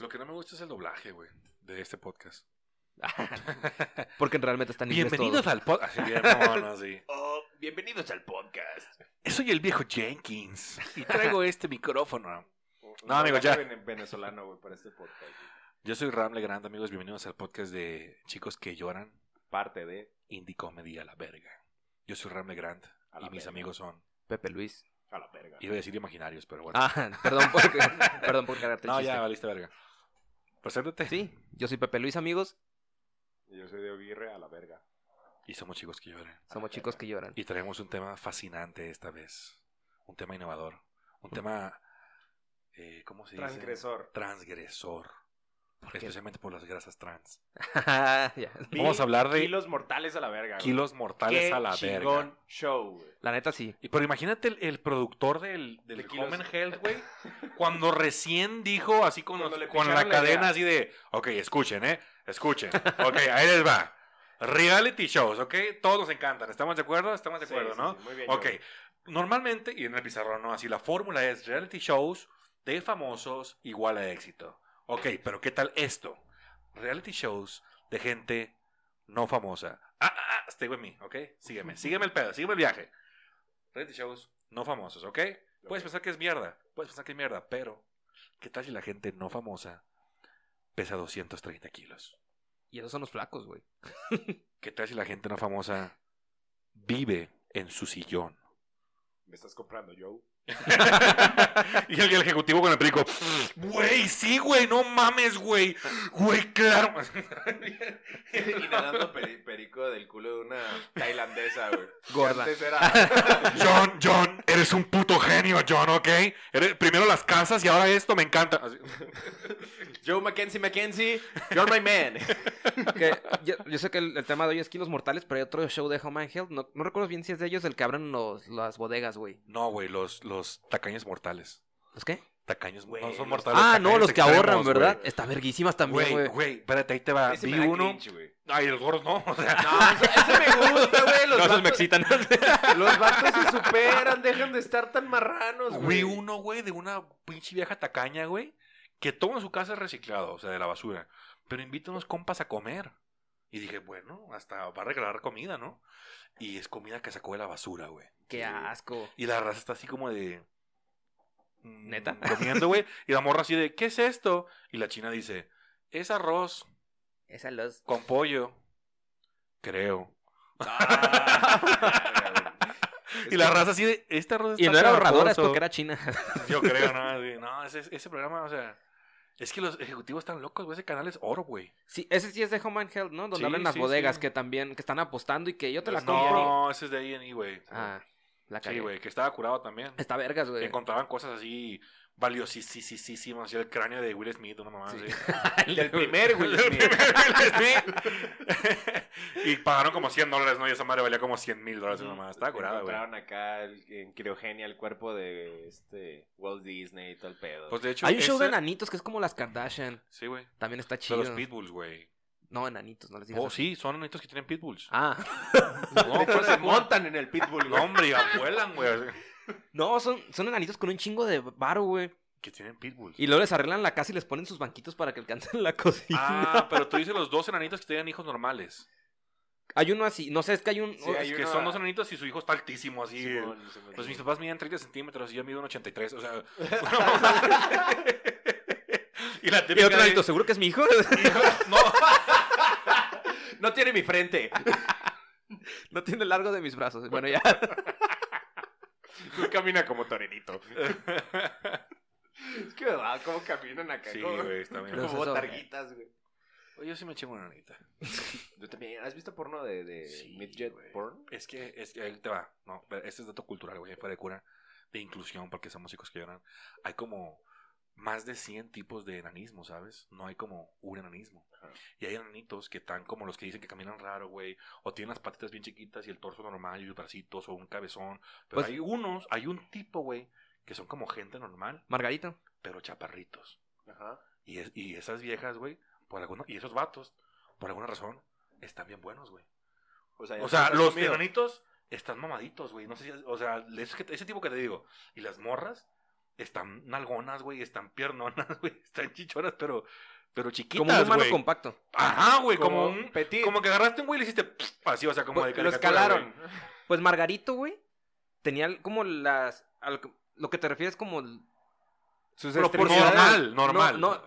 Lo que no me gusta es el doblaje, güey, de este podcast. Porque realmente están Bienvenidos al podcast. no, no, sí. Oh, bienvenidos al podcast. Soy el viejo Jenkins y traigo este micrófono. No, amigo, ya. venezolano, güey, para este podcast. güey. Yo soy Ram Legrand, amigos. Bienvenidos al podcast de chicos que lloran. Parte de Indie Comedy a la verga. Yo soy Ram Legrand y mis verga. amigos son. Pepe Luis. A la verga. Iba a decir imaginarios, pero bueno. Ah, perdón por, perdón por cargarte el no, chiste. ya valiste verga. Preséntate. Sí, yo soy Pepe Luis, amigos. Y Yo soy de Oguirre a la verga. Y somos chicos que lloran. Somos chicos que lloran. Y traemos un tema fascinante esta vez. Un tema innovador. Un tema. eh, ¿Cómo se dice? Transgresor. Especialmente por las grasas trans. Ya. Vamos a hablar de Kilos mortales a la verga. güey. kilos mortales Qué a la chingón verga. show, güey. La neta sí. Y pero imagínate el, el productor del, del De kilos. Home and Health, güey, cuando recién dijo así con, los- con la cadena idea. así de, ok, escuchen, ¿eh? Escuchen. Ok, ahí les va. Reality shows, ¿ok? Todos nos encantan. ¿Estamos de acuerdo? Estamos de acuerdo, sí, ¿no? sí, muy bien, Ok, normalmente, y en el pizarrón, ¿no? Así la fórmula es reality shows de famosos igual a éxito. Ok, pero ¿qué tal esto? Reality shows de gente no famosa. Ah, ah, ah, stay with me, ¿ok? Sígueme, sígueme el pedo, sígueme el viaje. Reality shows no famosos, ¿ok? Puedes pensar que es mierda, puedes pensar que es mierda, pero ¿qué tal si la gente no famosa pesa 230 kilos? Y esos son los flacos, güey. ¿Qué tal si la gente no famosa vive en su sillón? Me estás comprando, Joe. y el, el ejecutivo con el perico, güey, sí, güey, no mames, güey, güey, claro. Inhalando peri- perico del culo de una tailandesa, güey. Gorda. Antes era. John, John, eres un puto genio, John, ¿ok? Eres, primero las casas y ahora esto, me encanta. Joe Mackenzie Mackenzie, you're my man. Yo, yo sé que el, el tema de hoy es kilos mortales, pero hay otro show de Home and Health. No, no recuerdo bien si es de ellos el que abren los, las bodegas, güey. No, güey, los, los tacaños mortales. ¿Los qué? Tacaños, Güey, no son los- mortales. Ah, no, los que ahorran, ¿verdad? güey. Está verguísimas también, Güey, güey. espérate, ahí te va. Ese Vi me da uno. cringe. Ay, los gordos no. O sea, No, ese, ese me gusta, güey. Los, No, esos me excitan. los vatos se superan, dejan de estar tan marranos, Vi güey. uno, güey, de una pinche vieja tacaña, güey, que todo en su casa es reciclado, o sea, de la basura. Pero invita a unos compas a comer. Y dije, bueno, hasta va a regalar comida, ¿no? Y es comida que sacó de la basura, güey. Qué asco. Y la raza está así como de. mm, ¿Neta? Comiendo, güey. Y la morra así de, ¿qué es esto? Y la china dice, es arroz Esa los... con pollo. Creo. y la raza así de, este arroz Y está no era ahorradora, es pegajoso". porque era china. Yo creo, ¿no? No, ese, ese programa, o sea. Es que los ejecutivos están locos, güey. Ese canal es oro, güey. Sí, ese sí es de Home and Health, ¿no? Donde Sí, abren las sí, bodegas sí. que también, que están apostando y que yo te la compro. No, ese es de A&E, güey. Ah, la Sí, güey, que estaba curado también. Está vergas, güey. Encontraban cosas así valiosísimas, así el cráneo de Will Smith, una mamá Sí. así. Del primer Will El Smith. primer Will Smith. y pagaron como 100 dólares, ¿no? Y esa madre valía como 100 mil dólares, una mamá. Estaba curada, güey. Encontraron acá el- en criogenia el cuerpo de este Walt Disney y todo el pedo. Pues de hecho, Hay un show ese- de enanitos que es como las Kardashian. Sí, güey. También está De chido. los pitbulls, güey. No, enanitos, no les digas Oh, así. sí, son anitos que tienen pitbulls. Ah, No, de pues, se no. montan en el pitbull, No, güey. hombre, y vuelan, güey. No, son, son enanitos con un chingo de varo, güey. Que tienen pitbulls. Y luego les arreglan la casa y les ponen sus banquitos para que alcancen la cocina. Ah, pero tú dices los dos enanitos que tienen hijos normales. Hay uno así, no sé, es que hay un... Sí, hay Es que uno- son dos enanitos y su hijo está altísimo, así. Simón, Simón. Pues mis papás miden 30 centímetros y yo mido un 83, o sea... y la Y típica otro de- enanito, ¿seguro que es mi hijo? No, No tiene mi frente. no tiene el largo de mis brazos. Bueno, ya. No camina como torenito. Es que verdad, cómo caminan acá. Sí, como, güey, está bien. Como botarguitas, güey. Oye, yo sí me eché una enanita. Yo también. ¿Has visto porno de, de Sí, midget güey. porn? Es que, es que ahí te va. No, pero este es dato cultural, güey, fuera de cura. De inclusión, porque somos chicos que lloran. Hay como más de 100 tipos de enanismo, ¿sabes? No hay como un enanismo. Ajá. Y hay enanitos que están como los que dicen que caminan raro, güey. O tienen las patitas bien chiquitas y el torso normal y los bracitos o un cabezón. Pero Pues- hay unos, hay un tipo, güey, que son como gente normal, Margarito. pero chaparritos. Ajá. Y, es- y esas viejas, güey, por alguna, y esos vatos, por alguna razón, están bien buenos, güey. O sea, O los enanitos están mamaditos, güey. No sé si, o sea, ese, ese tipo que te digo. Y las morras están nalgonas, güey, están piernonas, güey, están chichonas, pero, pero chiquitas, Como un humano güey. compacto. Ajá, güey, como, Como un... petit. Como que agarraste un güey y le hiciste pff, así, o sea, como de Pues, lo caricatura, escalaron. güey. Pues Margarito, güey, tenía como las... a lo, que, lo que te refieres como Sus. Normal, normal. No, no.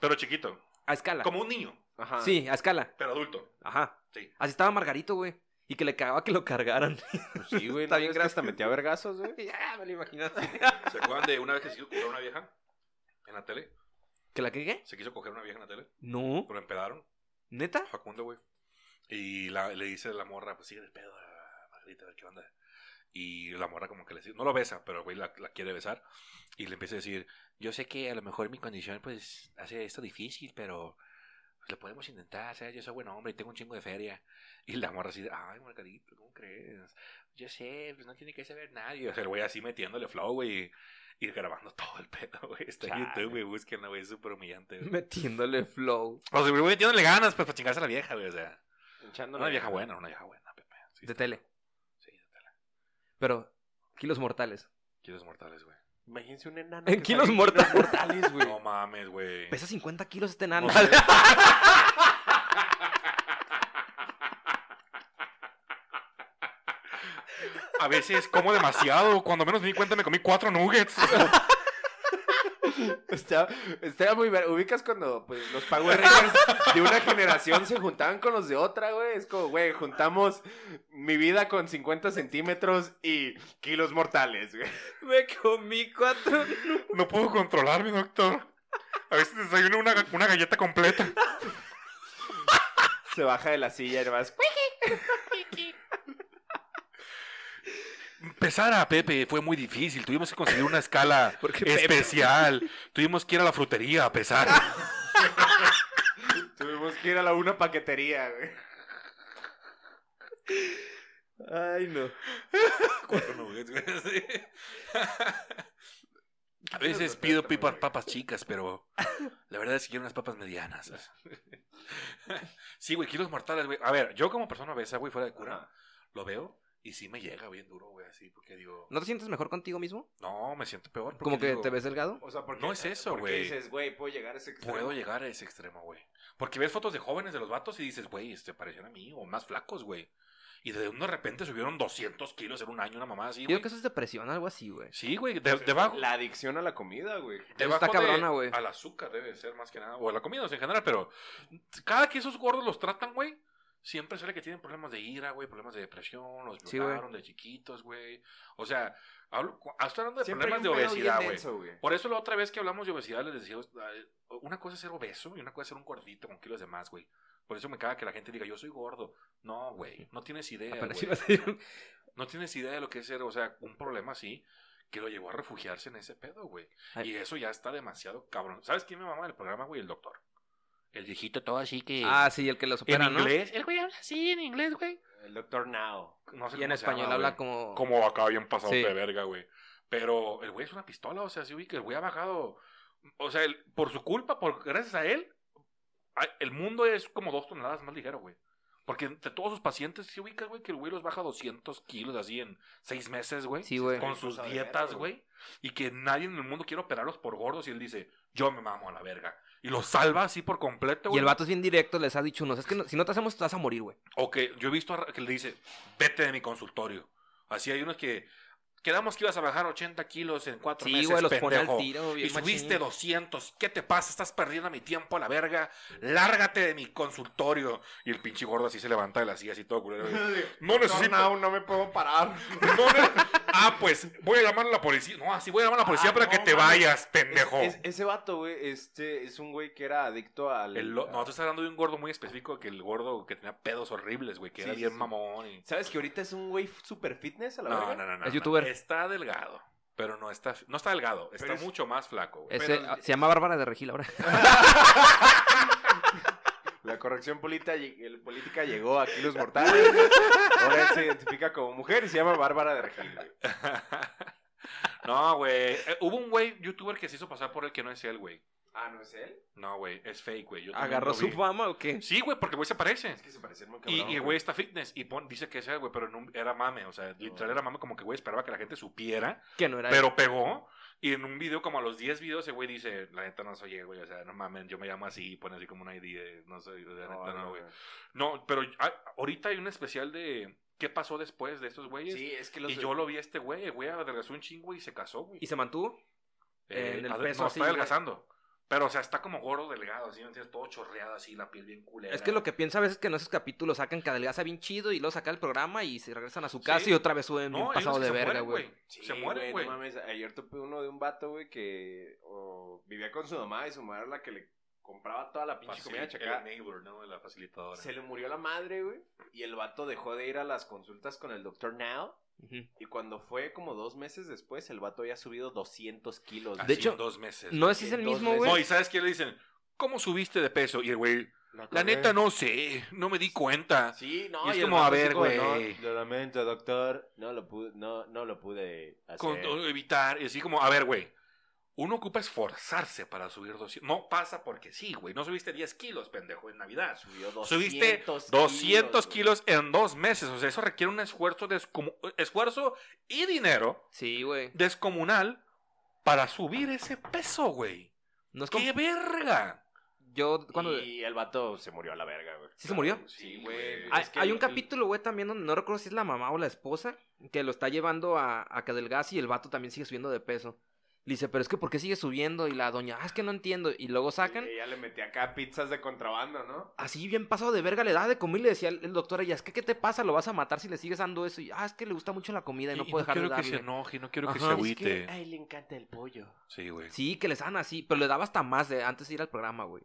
Pero chiquito. a escala. Como un niño, Ajá. Sí, a escala. pero adulto. Ajá. Sí. Así estaba Margarito, güey. Y que le cagaba que lo cargaran. Pues sí, güey. Está ¿no bien que hasta metía vergazos, güey. ya, me lo imaginaste. ¿Se acuerdan de una vez que se quiso coger una vieja en la tele? ¿Que la cagué? Se quiso coger una vieja en la tele, No. pero empedaron. ¿Neta? Facundo, güey. Y la- le dice la morra, pues sigue el pedo a Margarita, a ver qué onda. Y la morra como que le dice, no lo besa, pero el güey la, la quiere besar. Y le empieza a decir, yo sé que a lo mejor mi condición pues hace esto difícil, pero pues, lo podemos intentar, ¿sabes? Yo soy buen hombre y tengo un chingo de feria. Y la morra así, de, ay, Margarita, ¿cómo crees? Yo sé, pues no tiene que saber nadie. O sea, el güey así metiéndole flow, güey. y- grabando todo el pedo, güey. Está en. YouTube, güey. Búsquenlo, güey. Es súper humillante, güey. Metiéndole flow. O sea, el güey metiéndole ganas, pues, para chingarse a la vieja, güey. O sea, Echándole una vieja ganas. buena, una vieja buena, Pepe. Sí, De está- tele. Sí, de tele. Pero, kilos mortales. Kilos mortales, güey. Imagínense un enano. En kilos mortales. mortales, güey. No mames, güey. Pesa 50 kilos este enano. No sé. A veces como demasiado. Cuando menos me di cuenta me comí cuatro nuggets. Está, está muy ver- Ubicas cuando pues, los Power Rangers de una generación se juntaban con los de otra, güey. Es como, güey, juntamos mi vida con 50 centímetros y kilos mortales, güey. Me comí cuatro. No puedo controlarme, doctor. A veces desayuno una, una galleta completa. Se baja de la silla y vas. Pesar a Pepe fue muy difícil. Tuvimos que conseguir una escala Pepe- especial. Tuvimos que ir a la frutería a pesar. Tuvimos que ir a la una paquetería, güey. Ay, no. A veces pido pipas, papas chicas, pero la verdad es que quiero unas papas medianas. Sí, güey, kilos mortales, güey. A ver, yo como persona obesa, güey, fuera de cura, lo veo y sí me llega bien duro, güey, así, porque digo, ¿No te sientes mejor contigo mismo? no, me siento peor. porque Como que digo, te ves delgado. O sea, porque, No es eso, porque güey. dices, güey, puedo llegar a ese extremo. Puedo llegar a ese extremo, güey. Porque ves fotos de jóvenes de los vatos y dices, güey, este parecían a mí, o más flacos, güey. Y de de repente subieron 200 kilos en un año, una mamá así, Yo creo que eso es depresión, algo así, güey. Sí, güey, de- debajo. La adicción a la comida, güey. Debajo está cabrona, güey. Al azúcar debe ser más que nada. O a la comida o sea, en general, pero cada que esos gordos los tratan, güey, siempre suele que tienen problemas de ira, güey, problemas de depresión, los Sí, violaron de chiquitos, güey. O sea, hablo, cu- estoy hablando de Siempre problemas de un obesidad, güey. Por eso la otra vez que hablamos de obesidad les decía, una cosa es ser obeso y una cosa es ser un gordito con kilos de más, güey. Por eso me caga que la gente diga, yo soy gordo. No, güey, no tienes idea, decir- No tienes idea de lo que es ser, o sea, un problema así que lo llevó a refugiarse en ese pedo, güey. Y eso ya está demasiado cabrón. ¿Sabes quién me mama del programa, güey? El doctor. El viejito todo así que... Ah, sí, el que los opera, en ¿no? inglés. El güey habla así en inglés, güey. El doctor Now. No sé Y en español llama, habla güey. como... Como acá bien pasado Sí. de verga, güey. Pero el güey es una pistola, o sea, sí, que el güey ha bajado. O sea, el- por su culpa, por gracias a él, el mundo es como dos toneladas más ligero, güey. Porque entre todos sus pacientes, sí ubicas, güey, que el güey los baja 200 kilos así en seis meses, güey. Sí, güey. Con sus de dietas, güey. Y que nadie en el mundo quiere operarlos por gordos. Y él dice, yo me mamo a la verga. Y los salva así por completo, Y güey. el vato es bien directo, les ha dicho unos. Es que no- si no te hacemos, te vas a morir, güey. O que yo he visto a- que le dice, vete de mi consultorio. Así hay unos que, quedamos que ibas a bajar 80 kilos en cuatro Sí, meses, güey, los pone al pendejo. tiro. Y subiste machín. 200. ¿Qué te pasa? Estás perdiendo mi tiempo a la verga. Lárgate de mi consultorio. Y el pinche gordo así se levanta de la silla, así todo culero. No necesito. Now, no me puedo parar. no ne- ah, pues voy a llamar a la policía. No, así voy a llamar a la policía Ah, para no, que te vayas, pendejo. Es- es- ese vato, güey, este es un güey que era adicto al. El lo- no, tú estás hablando de un gordo muy específico que el gordo que tenía pedos horribles, güey, que Sí, era sí, bien sí. mamón. Y... ¿Sabes que ahorita es un güey super fitness a la No, verga? no, no, no. Es no. youtuber. Está delgado, pero no está, no está delgado. Está es- mucho más flaco, güey. Ese, pero- se llama Bárbara de Regil ahora. La corrección política, el- política llegó a kilos mortales. Ahora él se identifica como mujer y se llama Bárbara de Regil, güey. no, güey. Eh, hubo un güey youtuber que se hizo pasar por el que no es él, güey. Ah, ¿no es él? No, güey, es fake, güey. Yo también ¿Agarró lo su vi. fama o qué? Sí, güey, porque el güey se parece. Es que se parecen muy Y, cabrón. y el güey está fitness y pon- dice que es él, güey, pero no- era mame, o sea, literal era mame como que güey esperaba que la gente supiera, Que no era. pero pegó Y en un video, como a los 10 videos, ese güey dice, la neta no soy, güey, o sea, no mames, yo me llamo así, y pone así como una ID, de- no soy, la neta no, güey. No, pero ah, ahorita hay un especial de qué pasó después de estos güeyes. Sí, es que los... y yo lo vi a este güey, güey adelgazó un chingo y se casó, güey. ¿Y se mantuvo? en el peso no, así, está adelgazando. Pero, o sea, está como gordo, delgado, así, ¿me entiendes? Todo chorreado así, la piel bien culera. Es que lo que pienso a veces es que en esos capítulos sacan que adelgaza bien chido y luego saca el programa y se regresan a su casa Sí. y otra vez suben No, bien pasado de verga, güey. Sí, se mueren, güey. No mames, ayer topé uno de un vato, güey, que vivía con su mamá y su madre era la que le compraba toda la pinche Facil- comida el neighbor, ¿no? La facilitadora. Se le murió la madre, güey, y el vato dejó de ir a las consultas con el doctor Now. Y cuando fue como dos meses después, el vato había subido 200 kilos. Así De en hecho, dos meses. No, ese es el mismo, güey. No, y ¿sabes qué le dicen? ¿Cómo subiste de peso? Y el güey, la neta no sé, no me di cuenta. Sí, no, Y es como, a ver, güey. "No, Lo lamento, doctor. No lo pude, no, no lo pude hacer. Con- evitar, y así como, a ver, güey. Uno ocupa esforzarse para subir 200. No pasa porque sí, güey. No subiste 10 kilos, pendejo, en Navidad. Subió 200 Subiste kilos, 200 güey. kilos en dos meses. O sea, eso requiere un esfuerzo, descomu- esfuerzo y dinero Sí, güey. descomunal para subir ese peso, güey. No es como... ¡Qué verga! Yo, cuando... Y el vato se murió a la verga, güey. ¿Sí se murió? Sí, güey. Hay, Es que hay el- un capítulo, güey, también donde no recuerdo si es la mamá o la esposa que lo está llevando a, a que adelgace y el vato también sigue subiendo de peso. Le dice, pero es que ¿por qué sigue subiendo? Y la doña, ah, es que no entiendo. Y luego sacan, Y ella le metía acá pizzas de contrabando, ¿no? así bien pasado de verga, le da de comer y le decía el, doctor a ella, es que ¿qué te pasa? Lo vas a matar si le sigues dando eso. Y, ah, es que le gusta mucho la comida y no Y- y puede dejar de quiero que darle. se enoje, no quiero que Ajá. se Es agüite. a él le encanta el pollo. Sí, güey. Sí, que les dan así, pero le daba hasta más de antes de ir al programa, güey.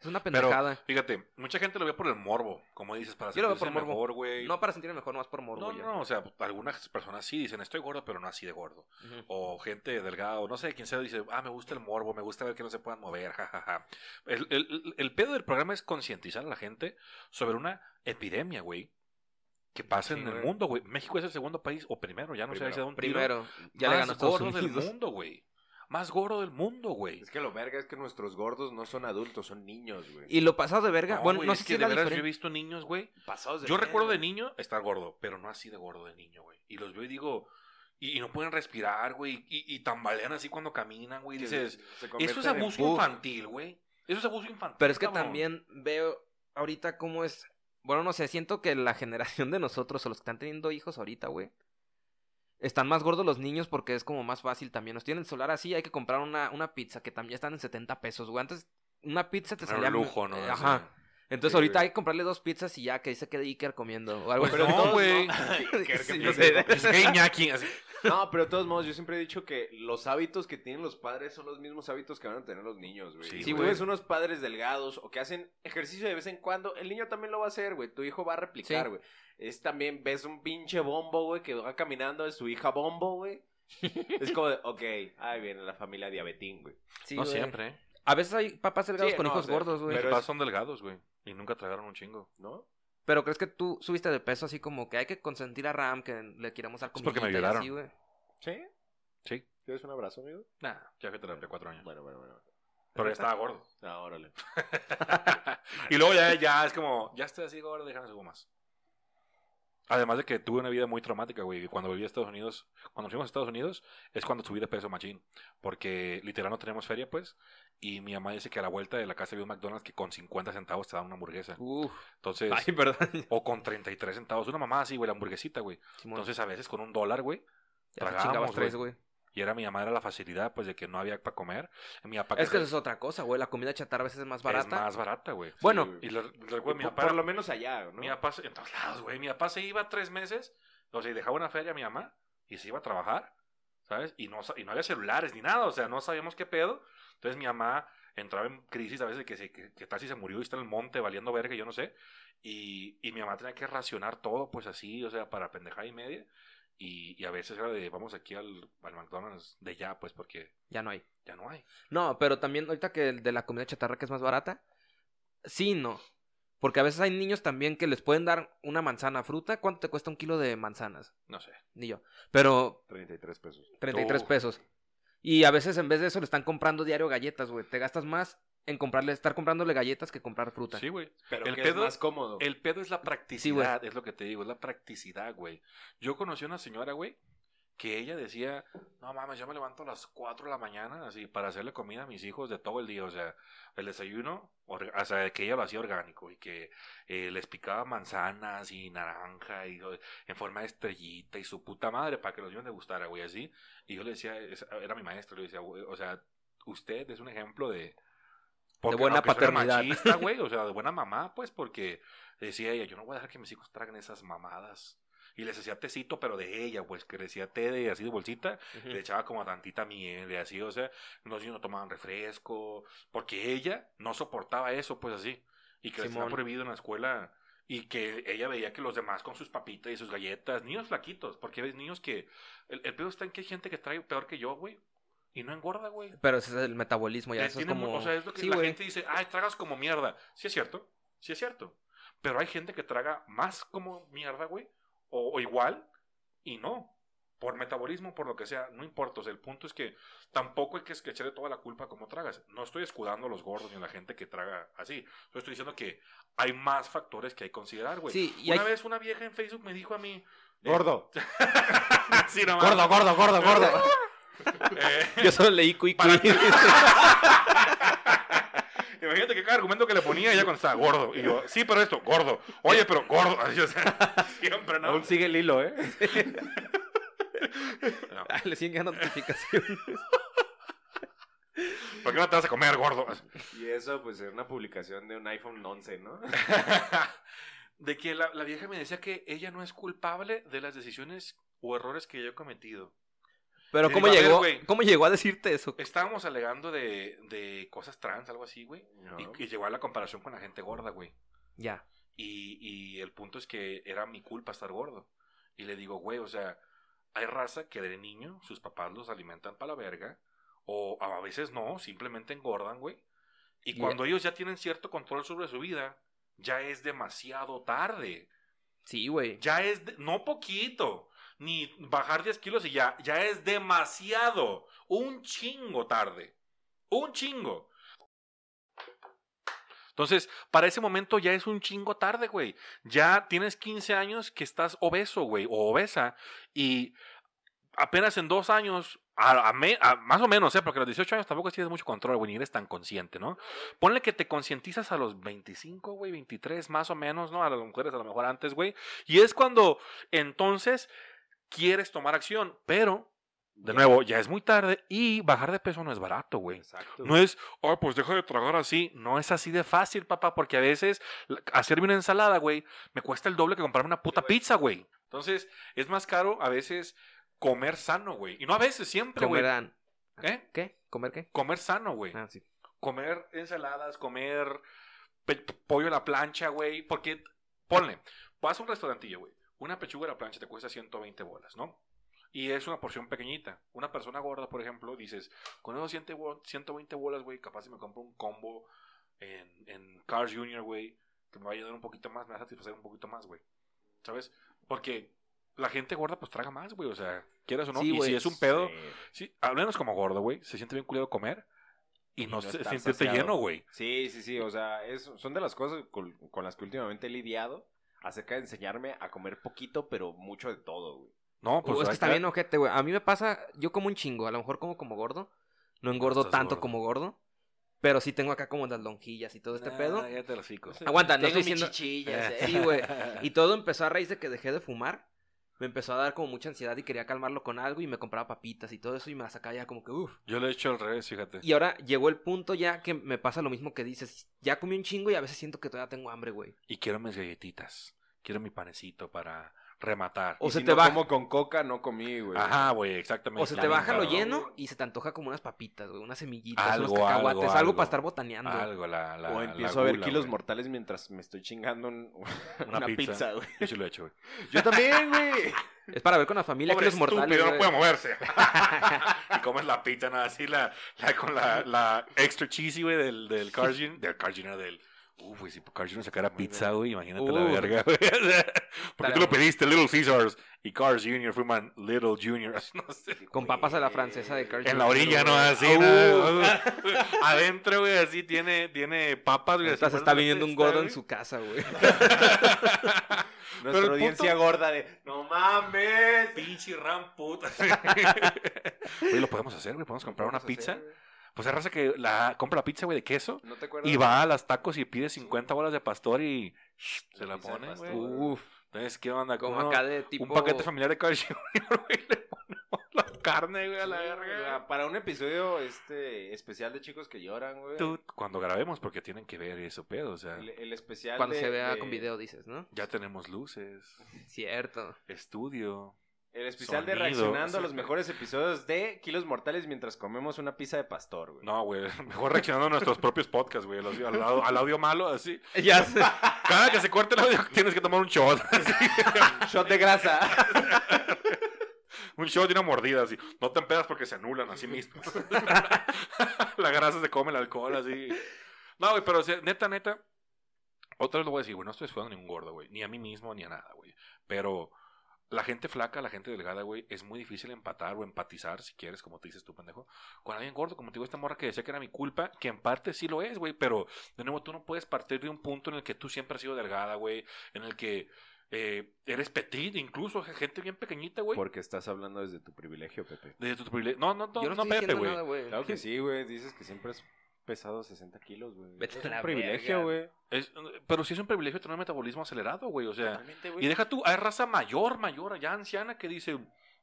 Es una Pero, pendejada. fíjate, mucha gente lo ve por el morbo, como dices, para Yo sentirse por mejor, güey. No para sentirme mejor, no más por morbo. no, ya. no, o sea, algunas personas sí dicen, estoy gordo, pero no así de gordo. O gente delgada, o no sé, quien sea dice, ah, me gusta el morbo, me gusta ver que no se puedan mover, jajaja. El, el, el- el pedo del programa es concientizar a la gente sobre una epidemia, güey, que pasa Sí, en el güey. mundo, güey. México es el segundo país, o primero, ya no sé si un tiro, Primero, ya más le ganó gordo del mundo, güey. Más gordo del mundo, güey. Es que lo verga es que nuestros gordos no son adultos, son niños, güey. Y lo pasado de verga, No, bueno, güey, no es sé que si es de veras yo he visto niños, güey, Pasados de Yo recuerdo de niño estar gordo, pero no así de gordo de niño, güey. Y los veo y digo, y, y no pueden respirar, güey, y, y tambalean así cuando caminan, güey. Que Dices, eso es abuso infantil, güey. Eso es abuso infantil. Pero es que cabrón. también veo ahorita cómo es. Bueno, no sé, siento que la generación de nosotros o los que están teniendo hijos ahorita, güey. Están más gordos los niños porque es como más fácil también. Nos tienen el celular así, hay que comprar una, una pizza que también están en 70 pesos, güey. Antes una pizza te salía... un lujo, ¿no? Ajá. Entonces Sí, ahorita güey. hay que comprarle dos pizzas y ya que ahí se quede Iker comiendo o algo Pero así. no, güey. Iker, Sí, no sé. Es que Iñaki, así. No, pero de todos modos, yo siempre he dicho que los hábitos que tienen los padres son los mismos hábitos que van a tener los niños, güey. Sí, si güey. ves unos padres delgados o que hacen ejercicio de vez en cuando, el niño también lo va a hacer, güey. Tu hijo va a replicar, Sí. güey. Es también, ves un pinche bombo, güey, que va caminando de su hija bombo, güey. es como de, ok, ahí viene la familia diabetín, güey. Sí, no güey. siempre, ¿eh? A veces hay papás delgados Sí, con no, hijos o sea, gordos, güey. Mis Pero papás es- son delgados, güey. Y nunca tragaron un chingo. ¿No? Pero crees que tú subiste de peso así como que hay que consentir a Ram, que le queremos dar Es porque me violaron. así, güey. ¿Sí? Sí. ¿Quieres un abrazo, amigo? Nah, ya fui a terapia cuatro años. Bueno, bueno, bueno. Pero ya estaba gordo. Ah, órale. y luego ya, ya es como, ya estoy así gordo, déjame algo más. Además de que tuve una vida muy traumática, güey. Cuando volví a Estados Unidos, cuando fuimos a Estados Unidos, es cuando subí de peso machín. Porque literal no tenemos feria, pues. Y mi mamá dice que a la vuelta de la casa había un McDonald's que con 50 centavos te daban una hamburguesa. Uf. Entonces, Ay, perdón. o con 33 centavos. Una mamá así, güey, la hamburguesita, güey. Entonces, a veces con un dólar, güey. ya tragábamos, tres, güey. Y era mi mamá, era la facilidad, pues, de que no había para comer. Mi papá Es que eso es otra cosa, güey. La comida chatarra a veces es más barata. es más barata, güey. Bueno, Sí, güey. Y le recuerdo, mi papá, por lo menos allá, ¿no? mi papá en todos lados, güey. Mi papá se iba tres meses, o sea, y dejaba una feria a mi mamá y se iba a trabajar, ¿sabes? Y no, y no había celulares ni nada, o sea, no sabíamos qué pedo. Entonces mi mamá entraba en crisis a veces de que, se, que, que casi se murió y está en el monte valiendo verga, yo no sé. Y, y mi mamá tenía que racionar todo, pues así, o sea, para pendejada y media. Y, y a veces era de, vamos aquí al, al McDonald's de ya, pues porque Ya no hay. ya no hay. No, pero también ahorita que el de la comida chatarra que es más barata, sí, no. Porque a veces hay niños también que les pueden dar una manzana fruta. ¿Cuánto te cuesta un kilo de manzanas? No sé. Ni yo. Pero 33 pesos. 33 Oh. pesos. Y a veces en vez de eso le están comprando diario galletas, güey. Te gastas más en comprarle, estar comprándole galletas que comprar fruta. Sí, güey. Pero El que pedo- es más cómodo. El pedo es la practicidad, es lo que te digo, es la practicidad, güey. Yo conocí a una señora, güey, que ella decía, no mames, yo me levanto a las 4 de la mañana así para hacerle comida a mis hijos de todo el día, o sea, el desayuno, o sea, que ella lo hacía orgánico y que eh, les picaba manzanas y naranja y en forma de estrellita y su puta madre para que los niños les gustara, güey, así. Y yo le decía, era mi maestro, le decía, güey, o sea, usted es un ejemplo de... buena aunque suene paternidad. machista, güey, o sea, de buena mamá, pues, porque decía ella, yo no voy a dejar que mis hijos traguen esas mamadas. Y les hacía tecito, pero de ella, pues, que decía té de así de bolsita, le echaba como tantita miel y así, o sea, los niños no tomaban refresco, porque ella no soportaba eso, pues así, y que les Simón. prohibido en la escuela, y que ella veía que los demás con sus papitas y sus galletas, niños flaquitos, porque ves niños que, el, el peor está en que hay gente que trae peor que yo, güey, y no engorda, güey. Pero ese es el metabolismo, ya Eh, eso es como... O sea, es lo que Sí, la gente dice, ay, tragas como mierda. Sí es cierto, sí es cierto. Pero hay gente que traga más como mierda, güey, o, o igual, y no. Por metabolismo, por lo que sea, no importa. O sea, el punto es que tampoco hay que echarle toda la culpa a cómo tragas. No estoy escudando a los gordos ni a la gente que traga así. Yo estoy diciendo que hay más factores que hay que considerar, güey. Sí, Una hay- vez una vieja en Facebook me dijo a mí... eh, Gordo. sí. Gordo, gordo, gordo, gordo. Eh, Yo solo leí Para- Quick. Imagínate que cada argumento que le ponía ella cuando estaba gordo. Y yo, sí, pero esto, gordo. Oye, pero gordo. Así, o sea, siempre, ¿no? Aún sigue el hilo, ¿eh? No. Ay, Le siguen llegando notificaciones. ¿Por qué no te vas a comer, gordo? Y eso, pues, era una publicación de un iPhone 11, ¿no? De que la, la vieja me decía que ella no es culpable de las decisiones o errores que yo he cometido. Pero ¿cómo digo, a ver, llegó. ¿cómo llegó a decirte eso? Estábamos alegando de, de cosas trans, algo así, güey. No. Y, y llegó a la comparación con la gente gorda, güey. Ya. Y, y el punto es que era mi culpa estar gordo. Y le digo, güey, o sea, hay raza que de niño sus papás los alimentan para la verga. O a veces no, simplemente engordan, güey. Y Y- cuando ellos ya tienen cierto control sobre su vida, ya es demasiado tarde. Sí, güey. Ya es, de- no poquito, ni bajar 10 kilos y ya, ya es demasiado. Un chingo tarde. Un chingo. Entonces, para ese momento ya es un chingo tarde, güey. Ya tienes 15 años que estás obeso, güey, o obesa, y apenas en dos años, a, más o menos, ¿eh? porque a los 18 años tampoco tienes mucho control, güey, ni eres tan consciente, ¿no? Ponle que te concientizas a los 25, güey, 23, más o menos, ¿no? A las mujeres a lo mejor antes, güey. Y es cuando entonces quieres tomar acción, pero, de nuevo, ya es muy tarde y bajar de peso no es barato, güey. Exacto. No es, ay, pues deja de tragar así. No es así de fácil, papá, porque a veces hacerme una ensalada, güey, me cuesta el doble que comprarme una puta pizza, güey. Entonces, es más caro a veces comer sano, güey. Y no a veces, siempre, güey. ¿Eh? ¿Qué? ¿Comer qué? Comer sano, güey. Ah, sí. Comer ensaladas, comer pollo a la plancha, güey. Porque, ponle, vas a un restaurantillo, güey. Una pechuga a la plancha te cuesta 120 bolas, ¿no? Y es una porción pequeñita. Una persona gorda, por ejemplo, dices, con esos 100 bo- 120 bolas, güey, capaz si me compro un combo en, en Cars Jr., güey, que me va a ayudar un poquito más, me va a satisfacer un poquito más, güey. ¿Sabes? Porque la gente gorda, pues traga más, güey. O sea, quieras o no. Sí, y si es un pedo, Sí. sí, al menos como gordo, güey, se siente bien culero comer y, Y no, se siente saciado. lleno, güey. Sí, sí, sí, o sea, es, son de las cosas con, con las que últimamente he lidiado acerca de enseñarme a comer poquito, pero mucho de todo, güey. No, pues Uh, es que está bien ojete, güey. A mí me pasa, yo como un chingo, a lo mejor como como gordo. No engordo estás tanto gordo. como gordo. Pero sí tengo acá como las lonjillas y todo este Nah, pedo. cállate el hocico. Aguanta, no Tengo estoy diciendo... chichillas, eh. Sí, güey. Y todo empezó a raíz de que dejé de fumar. Me empezó a dar como mucha ansiedad y quería calmarlo con algo y me compraba papitas y todo eso y me sacaba ya como que uff. Yo lo he hecho al revés, fíjate. Y ahora llegó el punto ya que me pasa lo mismo que dices. Ya comí un chingo y a veces siento que todavía tengo hambre, güey. Y quiero mis galletitas. Quiero mi panecito para rematar. O Y se si te no baja- como con coca, no comí, güey. Ajá, güey, exactamente. O se te baja lo lleno y se te antoja como unas papitas, güey. Unas semillitas, Algo, unos cacahuates. algo, Algo, algo. para estar botaneando. Algo, la, la, o la empiezo a ver kilos güey. mortales mientras me estoy chingando un- Una una, pizza. pizza, güey. Yo sí lo he hecho, güey. Yo también, güey. Es para ver con la familia Pobre que los mortales. estúpido, no puede moverse. y comes la pizza, nada así, la, la con la, la extra cheesy, güey, del, del Carl Jr., del Carl Jr., del Uf, güey, si Carl Jr. sacara pizza, güey, imagínate la verga, güey. O sea, tú lo pediste, Little Caesars, y Cars Jr. fue man, Little Jr. No sé. Con papas a la francesa de Carl En la orilla, ¿no? Así, Uh. ¿no? Adentro, güey, así tiene, tiene papas, güey. Se está viniendo un gordo en su casa, güey. Nuestra audiencia punto- gorda de, no mames. Pinche ram puta. Oye, lo podemos hacer, güey. Podemos comprar una pizza. hacer. Pues hay raza que la compra la pizza, güey, de queso. ¿No te acuerdas? Y va a las tacos y pide 50 bolas de pastor y se la pone, güey. Uf, Entonces, ¿qué onda? como acá de tipo... Un paquete familiar de Carl Jr., güey. Le ponemos la carne, güey, a la Sí, verga. Para un episodio este especial de chicos que lloran, güey. Tú, cuando grabemos, porque tienen que ver eso, pedo. O sea, El, el especial Cuando de- se vea de- con video, dices, ¿no? ya tenemos luces, Cierto. estudio. El especial de reaccionando a los mejores episodios de Kilos Mortales mientras comemos una pizza de pastor, güey. No, güey, mejor reaccionando a nuestros propios podcasts, güey. Al, audio- al audio- al audio malo, así. Ya sé. Cada que se corte el audio tienes que tomar un shot. así. Shot de grasa. Un shot y una mordida, así. No te empedas porque se anulan así mismo. la grasa se come el alcohol, así. No, güey, pero o sea, neta, neta. Otra vez lo voy a decir, güey, no estoy esfudando ningún gordo, güey. Ni a mí mismo, ni a nada, güey. Pero la gente flaca, la gente delgada, güey, es muy difícil empatar o empatizar, si quieres, como te dices tú, pendejo, con alguien gordo, como te digo, esta morra que decía que era mi culpa, que en parte sí lo es, güey, pero de nuevo tú no puedes partir de un punto en el que tú siempre has sido delgada, güey, en el que eh, eres petit, incluso gente bien pequeñita, güey. Porque estás hablando desde tu privilegio, Pepe. Desde tu privilegio. No, no, no, Yo no, no, estoy Pepe, güey. Claro que sí, güey. Dices que siempre has pesado 60 kilos, güey. Vete Es a un privilegio, güey. Es- pero sí es un privilegio tener un metabolismo acelerado, güey. O sea, y deja tú, hay raza mayor, mayor, ya anciana, que dice,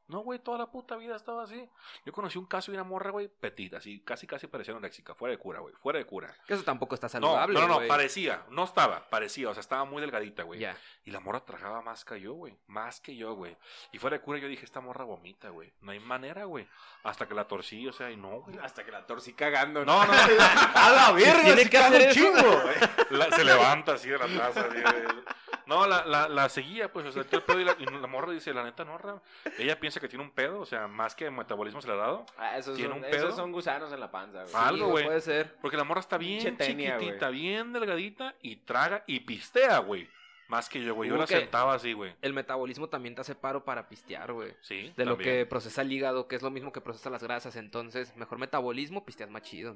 no, güey, toda la puta vida estaba así. Yo conocí un caso de una morra, güey, petita, así, casi, casi parecía anoréxica, fuera de cura, güey, fuera de cura. Que eso tampoco está saludable, no, no, no, parecía, no estaba, parecía, o sea, estaba muy delgadita, güey. Ya. Y la morra tragaba más que yo, güey. Más que yo, güey. Y fuera de cura yo dije, esta morra vomita, güey. No hay manera, güey. Hasta que la torcí, o sea, y no, güey. Hasta que la torcí cagando. No, no, no. A la verga, Tiene que hacer chingo, güey. Se levanta así de la taza. así, güey. No, la, la, la seguía, pues, o sea, todo el pedo y la, y la morra dice, la neta, no, ra- ella piensa que tiene un pedo, o sea, más que metabolismo acelerado. Ah, esos, ¿Tiene son, un pedo? esos son gusanos en la panza, güey. Algo, güey. Puede ser. Porque la morra está bien chiquitita, güey. bien delgadita y traga y pistea, güey. Más que yo, güey. Yo la que- sentaba así, güey. El metabolismo también te hace paro para pistear, güey. Sí, De lo también. que procesa el hígado, que es lo mismo que procesa las grasas. Entonces, mejor metabolismo, pisteas más chido.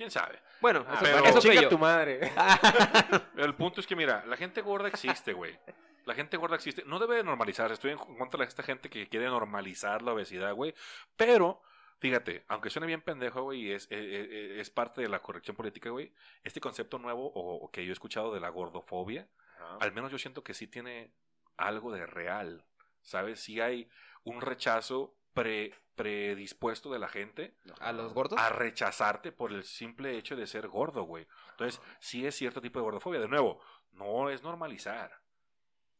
¿Quién sabe? Bueno, Ah, eso, pero- eso Chica tu madre. El punto es que, mira, la gente gorda existe, güey. La gente gorda existe. No debe de normalizarse. Estoy en contra de esta gente que quiere normalizar la obesidad, güey. Pero, fíjate, aunque suene bien pendejo, güey, y es, eh, eh, es parte de la corrección política, güey, este concepto nuevo o, o que yo he escuchado de la gordofobia, al menos yo siento que sí tiene algo de real. ¿Sabes? Sí hay un rechazo pre, predispuesto de la gente ¿A los gordos? a rechazarte por el simple hecho de ser gordo, güey. Entonces, sí es cierto tipo de gordofobia. De nuevo, no es normalizar,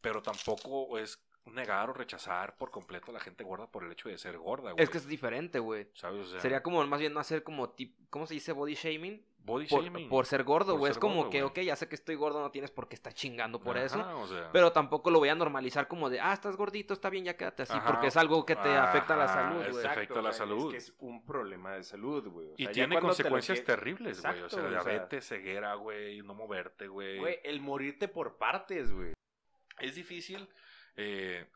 pero tampoco es negar o rechazar por completo a la gente gorda por el hecho de ser gorda, güey. Es que es diferente, güey. ¿Sabes? O sea, Sería como más bien no hacer como tip, ¿cómo se dice? Body shaming. body Por, shaming. por ser gordo, güey. Es como gordo, que, güey. ok, ya sé que estoy gordo, no tienes por qué estar chingando por Ajá, eso. o sea, Pero tampoco lo voy a normalizar como de, ah, estás gordito, está bien, ya quédate así, Ajá. porque es algo que te afecta a la salud, es güey. afecta a la salud. Es que es un problema de salud, güey. O y sea, tiene te consecuencias que- terribles, güey. O Exacto, sea, güey, o sea- diabetes, ceguera, güey, no moverte, güey. Güey, el morirte por partes, güey. es difícil eh,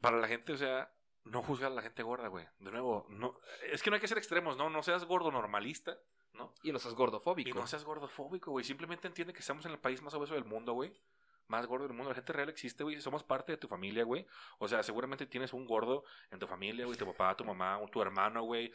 para la gente, o sea, no juzgar a la gente gorda, güey. De nuevo, no, es que no hay que ser extremos, ¿no? No seas gordo normalista, ¿no? Y no seas gordofóbico. Y no seas gordofóbico, güey. Simplemente entiende que estamos en el país más obeso del mundo, güey. Más gordo del mundo. La gente real existe, güey. Somos parte de tu familia, güey. O sea, seguramente tienes un gordo en tu familia, güey. Tu papá, tu mamá, tu hermano, güey.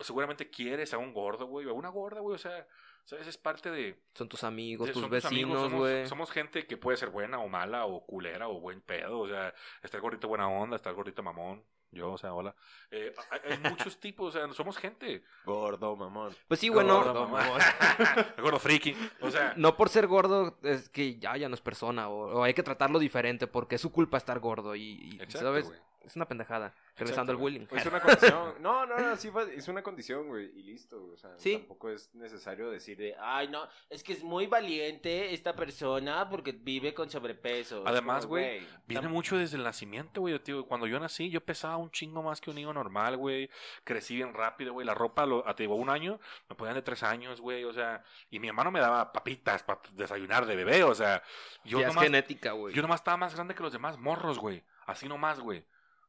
Seguramente quieres a un gordo, güey. A una gorda, güey. O sea, ¿sabes? Es parte de, Son tus amigos, tus vecinos, somos- güey. Somos, gente que puede ser buena o mala o culera o buen pedo. O sea, está el gordito buena onda, está el gordito mamón. Yo, o sea, hola. Eh, hay, hay muchos tipos, o sea, somos gente. Gordo, mamón. Pues sí, bueno, Gordo, mamón. Gordo friki. O sea, no por ser gordo es que ya, ya no es persona, o, o hay que tratarlo diferente, porque es su culpa estar gordo, y, y, exacto, ¿sabes? güey. Es una pendejada. Regresando al bullying. Es una condición. No, no, no, sí fue- es una condición, güey, y listo. güey, O sea, Sí. tampoco es necesario decir de, Ay, no, es que es muy valiente esta persona porque vive con sobrepeso. Es Además, como, güey, Viene mucho desde el nacimiento, güey. Tío, cuando yo nací, yo pesaba un chingo más que un niño normal, güey. Crecí bien rápido, güey. La ropa, lo, a- te digo, un año, me ponían de tres años, güey. O sea, y mi hermano me daba papitas para desayunar de bebé, o sea. Yo Ya es nomás, genética, güey. yo nomás estaba más grande que los demás morros, güey. Así nomás, güey.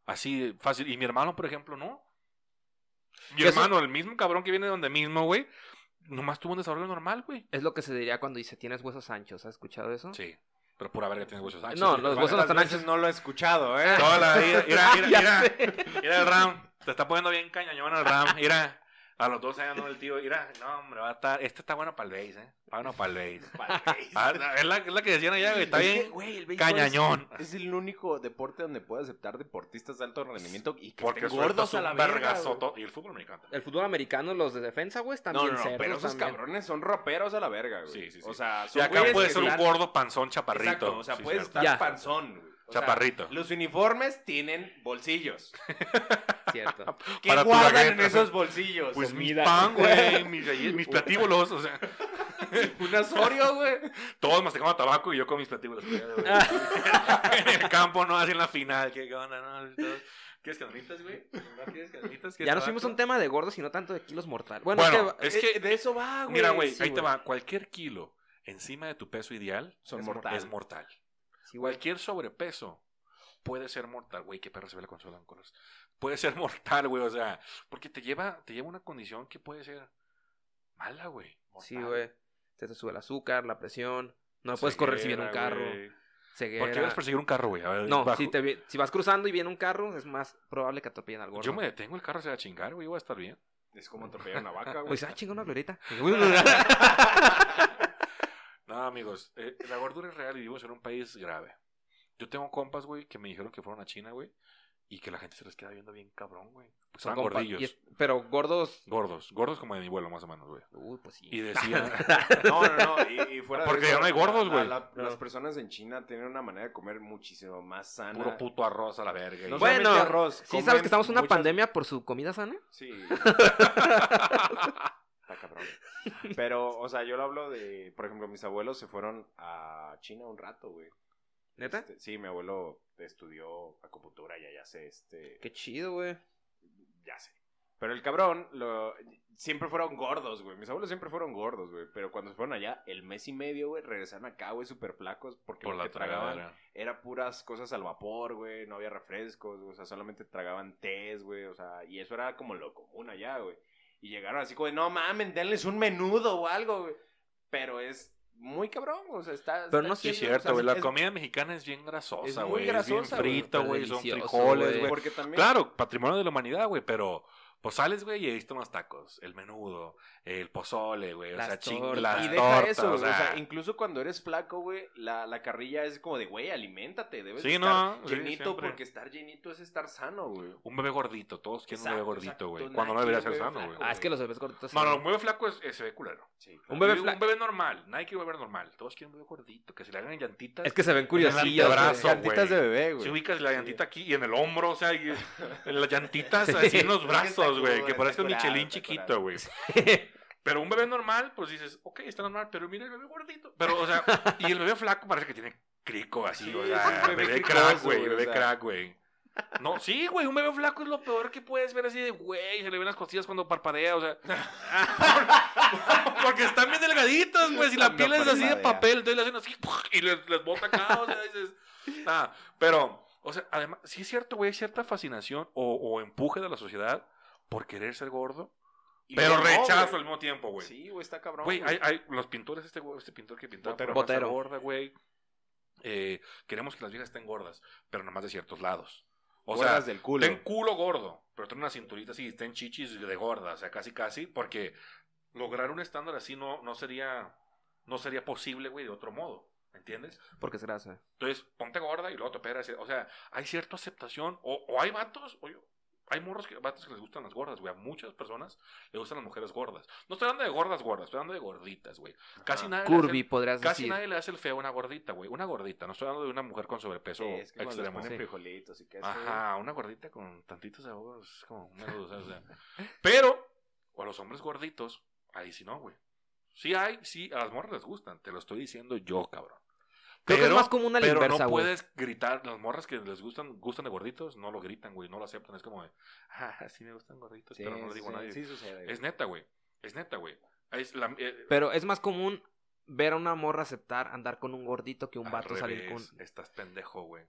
Así fácil. Y mi hermano, por ejemplo, no. Mi eso- hermano, el mismo cabrón que viene de donde mismo, güey. Nomás tuvo un desarrollo normal, güey. Es lo que se diría cuando dice tienes huesos anchos. ¿Has escuchado eso? Sí. Pero pura verga tienes huesos anchos. No, los huesos no ¿Cuántas están anchos. no lo he escuchado, ¿eh? Toda la vida. Mira, mira, mira. Mira el Ram. Te está poniendo bien cañañón el Ram. Mira. A los 12 años, ¿no? el tío. Mira, no, hombre, va a estar. Este está bueno para el base, ¿eh? Está bueno para el base. Ah, es, la, es la que decían allá, güey. Está Es que, bien. güey, el cañañón. Es, es el único deporte donde puedes aceptar deportistas de alto rendimiento y que Porque estén gordos a la un verga. Y el fútbol americano. El fútbol americano, los de defensa, güey, están No, bien no, no, pero esos también. cabrones son roperos a la verga, güey. Sí, sí, sí. O sea, Y son acá güeyes puede que ser un gordo, panzón, chaparrito. Exacto, o sea, Sí, puedes estar Ya. panzón, güey. O sea, Chaparrito. los uniformes tienen bolsillos. Cierto. ¿Qué Para guardan en esos bolsillos? Pues mi pan, güey. Mis, mis platíbulos. O sea, un asorio, güey. todos masticando tabaco y yo con mis platíbulos. en el campo, no, así en la final. ¿Qué onda, no? Todos- ¿Quieres canonitas, güey? ¿No quieres canonitas? Ya nos fuimos a un tema de gordos y no tanto de kilos mortal. Bueno, Bueno, es es Eh, que de eso va, güey. Mira, güey, sí, ahí te va. Cualquier kilo encima de tu peso ideal Son es, mor- mortal. es mortal. Sí. Cualquier sobrepeso puede ser mortal. Güey, qué perro se ve la consola en colores. Puede ser mortal, güey. O sea, porque te lleva, te lleva una condición que puede ser mala, güey. Sí, güey. Se te sube el azúcar, la presión. No puedes correr si viene un carro. güey. Ceguera. ¿Por qué vas a perseguir un carro, güey? A ver, No, bajo- si, te si vas cruzando y viene un carro, es más probable que atropellen al gordo. Yo me detengo, el carro se va a chingar, güey. Voy a estar bien. Es como atropellar una vaca, güey. Pues, ah, chingón, una glorieta. No, amigos, eh, la gordura es real y vivimos en un país grave. Yo tengo compas, güey, que me dijeron que fueron a China, güey, y que la gente se les queda viendo bien cabrón, güey. Pues Son gordillos. es- pero gordos. Gordos, gordos como de mi vuelo, más o menos, güey. Uy, pues sí. Y decían, No, no, no. Y, y fuera de Porque eso, ya no hay gordos, la- güey. la- No. Las personas en China tienen una manera de comer muchísimo más sana. puro puto arroz a la verga. No Bueno, arroz. ¿Sí sabes que estamos en una muchas- pandemia por su comida sana? Sí. Cabrón. Pero, o sea, yo lo hablo de, por ejemplo, mis abuelos se fueron a China un rato, güey. ¿Neta? Este, sí, mi abuelo estudió acupuntura y allá sé, este, Qué chido, güey. ya sé. Pero el cabrón, lo, siempre fueron gordos, güey. Mis abuelos siempre fueron gordos, güey. Pero cuando se fueron allá, el mes y medio, güey, regresaron acá, güey, súper flacos. Porque por lo la que tragaban tragadera. era puras cosas al vapor, güey. No había refrescos, o sea, solamente tragaban tés, güey. O sea, y eso era como lo común allá, güey. Y llegaron así como, de, no mames, denles un menudo o algo, güey. Pero es muy cabrón, o sea, está. Pero está no Sí, es o cierto, sea, güey. La es- comida mexicana es bien grasosa, güey. Es, bien grasosa, frita, güey. Son frijoles, güey. Claro, patrimonio de la humanidad, güey, pero pues sales, güey, y he visto unos tacos, el menudo, el pozole, güey, o sea, ching, las Y deja tortas, eso, o sea, incluso cuando eres flaco, güey, la, la carrilla es como de, güey, aliméntate, debes Sí, estar no, llenito, porque estar llenito es estar sano, güey. un bebé gordito, todos quieren un bebé gordito, güey, cuando no debería ser sano, güey. Ah, es que los bebés gorditos. No, no, un bebé flaco es, se ve culero. Sí, claro. Un bebé un, bebé normal, nadie quiere un bebé normal, todos quieren un bebé gordito, que se le hagan llantitas. Es que se ven antebrazo, Llantitas güey. de bebé, güey. Si ubicas la llantita aquí y en el hombro, o sea, en las llantitas Sí. así en los Es que güey, parezca un Michelin chiquito, güey. Pero un bebé normal, pues dices, ok, está normal, pero mira el bebé gordito. Pero, o sea, y el bebé flaco parece que tiene crico así, Sí, o sea, bebé crack, güey, o bebé sea. crack, güey. No, sí, güey, un bebé flaco es lo peor que puedes ver así de, güey, se le ven las costillas cuando parpadea, o sea. Porque están bien delgaditos, güey, si la piel es así de papel, entonces le hacen así y les, les bota acá, o sea, dices, ah, pero, o sea, además, sí es cierto, güey, hay cierta fascinación o, o empuje de la sociedad por querer ser gordo, pero no, rechazo al mismo tiempo, güey. Sí, güey, está cabrón. Güey, hay, hay los pintores, este, güey, este pintor que pintaba Botero. Botero. gorda, güey. eh, queremos que las viejas estén gordas, pero nomás de ciertos lados. O Gordas sea, del culo. ten culo gordo, pero ten una cinturita así, ten chichis de gorda, o sea, casi casi, porque lograr un estándar así no, no sería no sería posible, güey, de otro modo, ¿me entiendes? Porque es grasa. Entonces, ponte gorda y luego te operas, o sea, hay cierta aceptación, o, o hay vatos, o yo, Hay morros que, vatos que les gustan las gordas, güey. A muchas personas les gustan las mujeres gordas. No estoy hablando de gordas gordas, estoy hablando de gorditas, güey. Casi nadie le hace- Curvy, podrías Casi decir. nadie le hace el feo a una gordita, güey. Una gordita. No estoy hablando de una mujer con sobrepeso Sí, es que les extremo. ponen Sí. frijolitos y que Ajá, una gordita con tantitos sabor, es como menudo, o sea. Pero, o a los hombres gorditos, ahí sí no, güey. Sí hay, sí, a las morras les gustan, te lo estoy diciendo yo, cabrón. Creo que es Pero- más común a la Pero inversa, no güey. puedes gritar, las morras que les gustan, gustan de gorditos, no lo gritan, güey, no lo aceptan, es como de, ah, sí me gustan gorditos, Sí, pero no lo digo sí, a nadie. sí sucede. Es neta, güey, es neta, güey. Es la- eh, Pero es más común ver a una morra aceptar andar con un gordito que un vato salir con... Estás pendejo, güey.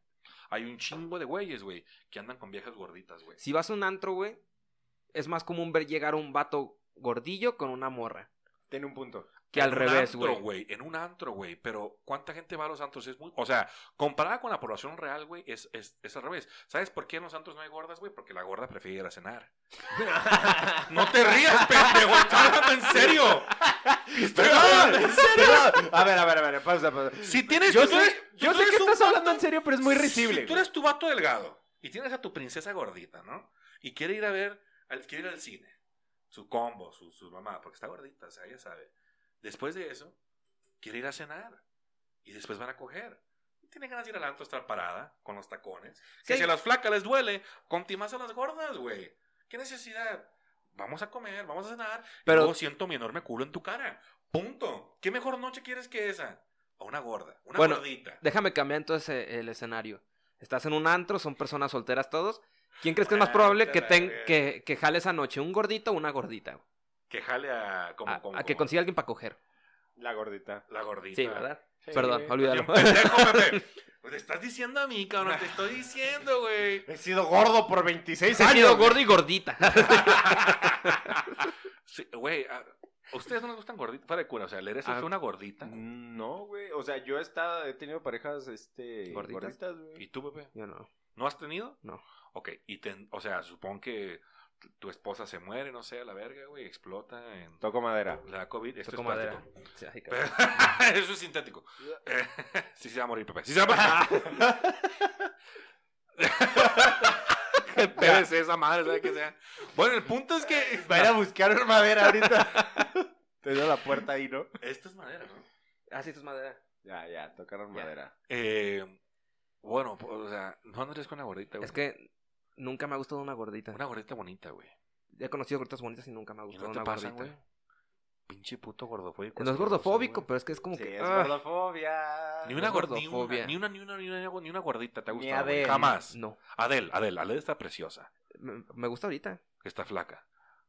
Hay un chingo de güeyes, güey, que andan con viejas gorditas, güey. Si vas a un antro, güey, es más común ver llegar un vato gordillo con una morra. Tiene un punto. Que al En un revés, antro, güey. En un antro, güey. Pero ¿cuánta gente va a los antros? Es muy... O sea, comparada con la población real, güey, es, es, es al revés. ¿Sabes por qué en los antros no hay gordas, güey? Porque la gorda prefiere ir a cenar. No te rías, pendejo. Estoy hablando en serio. Estoy en serio. A ver, a ver, a ver, pausa, pausa. Si tienes... Yo tú sé, eres- yo tú sé que estás vato- hablando en serio, pero es muy risible. Si tú eres tu vato delgado y tienes a tu princesa gordita, ¿no? Y quiere ir a ver, quiere ir al cine. Su combo, su, su mamá, porque está gordita, o sea, ella sabe. Después de eso, quiere ir a cenar. Y después van a coger. Y tiene ganas de ir al antro a estar parada con los tacones. Que si a las flacas les duele, contimas a las gordas, güey. ¿Qué necesidad? Vamos a comer, vamos a cenar. Pero luego siento mi enorme culo en tu cara. Punto. ¿Qué mejor noche quieres que esa? A una gorda, una Bueno, gordita. Déjame cambiar entonces eh, el escenario. Estás en un antro, son personas solteras todos. ¿Quién crees que es más Ah, probable te que, ten- que, que jale esa noche? ¿Un gordito o una gordita? Que jale a... Como, a, como- a que como- consiga alguien para coger. La gordita. La gordita. Sí, ¿verdad? Sí, Perdón, olvídalo. Pendejo, Pepe. Pues te estás diciendo a mí, cabrón. Te estoy diciendo, güey. He sido gordo por 26 He años. sido güey. gordo y gordita. Sí, güey, a ¿a ustedes no les gustan gorditas? Fuera de cura, o sea, ¿le eres Ah. una gordita? No, güey. O sea, yo he estado, he tenido parejas, este, ¿Gorditas? gorditas, güey. ¿Y tú, Pepe? Yo no. ¿No has tenido? No. Ok, y te, o sea, supongo que tu- esposa se muere, no sé, a la verga, güey, explota en... Toco madera. Le da COVID, esto Toco es madera. ay, cabrón. Eso es sintético. Eh, sí se va a morir, Pepe. Sí se va a morir. PVC esa madre, ¿sabe qué sea? Bueno, el punto es que... Va a ir a buscar madera ahorita. Te dio la puerta ahí, ¿no? Esta es madera, ¿no? Ah, sí, esto es madera. Ya, ya, tocaron Ya. madera. Eh, bueno, pues, o sea, no andarías con una gordita, güey. Es que nunca me ha gustado una gordita. Una gordita bonita, güey. He conocido gorditas bonitas y nunca me ha ¿Y gustado no te una pasan, gordita. güey? Pinche puto gordofóbico. No es gordofóbico, pero es que es como Sí, que. es ah, gordofobia. Ni una, gordofobia. ni, una, ni, una, ni, una, ni una gordita te ha Ni gustado, güey. Adele. Jamás. No. Adel, Adel, Adel está preciosa. Me, me gusta ahorita. Que está flaca.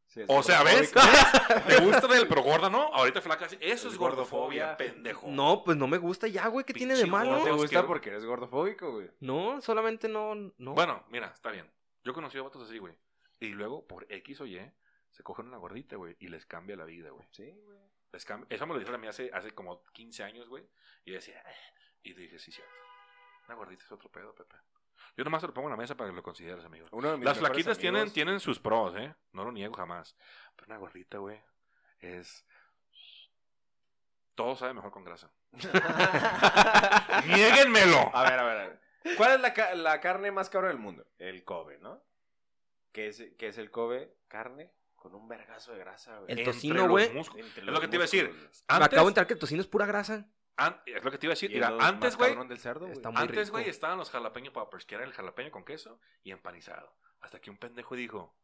Sí, es O sea, ¿ves? ¿Te gusta Adel, pero gorda no? Ahorita flaca sí. Eso es Es gordofobia, gordofobia. pendejo. No, pues no me gusta ya, güey. ¿Qué tiene de Pinche malo? No te gusta porque eres gordofóbico, güey. No, solamente no. no. Bueno, mira, está bien. Yo he conocido a vatos así, güey. Y luego, por X o Y, se cogen una gordita, güey. Y les cambia la vida, güey. Sí, güey. Les cambia- Eso me lo dijeron a mí hace, hace como 15 años, güey. Y decía, "Eh". y dije, sí, cierto. Una gordita es otro pedo, Pepe. Yo nomás te lo pongo en la mesa para que lo consideres, amigo. Uno de mis Las flaquitas tienen, tienen sus pros, ¿eh? No lo niego jamás. Pero una gordita, güey, es... Todo sabe mejor con grasa. ¡Niéguenmelo! A ver, a ver, a ver. ¿Cuál es la, ca- la carne más cara del mundo? El Kobe, ¿no? ¿Qué es, qué es el Kobe? Carne con un vergazo de grasa, güey. El tocino, güey. Es lo que te iba a decir. Me acabo de enterar que el tocino es pura grasa. an- es lo que te iba a decir. Mira, antes, güey, antes, güey, estaban los jalapeño poppers, que era el jalapeño con queso y empanizado. Hasta que un pendejo dijo,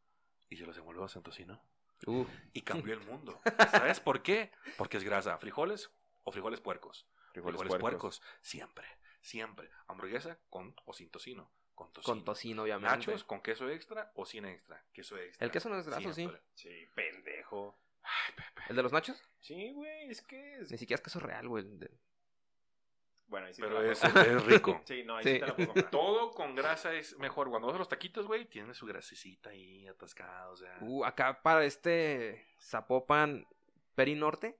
¿y se los envolvemos en tocino? Uh, Y cambió el mundo. ¿Sabes por qué? Porque es grasa. ¿Frijoles o frijoles puercos? Frijoles Frijoles, puercos. puercos. Siempre, siempre. Hamburguesa con o sin tocino. Con tocino. con tocino, obviamente. Nachos con queso extra o sin extra. Queso extra. El queso no es graso, sí. Siempre. Sí, pendejo. Ay, Pepe. ¿El de los nachos? Sí, güey, es que es... Ni siquiera es queso real, güey. Bueno, ahí sí Pero te la es, es rico. Sí, no, ahí Sí. sí te la puedo comprar. Todo con grasa es mejor. Cuando vas a los taquitos, güey, tienen su grasecita ahí atascada. O sea. Uh, acá para este Zapopan Perinorte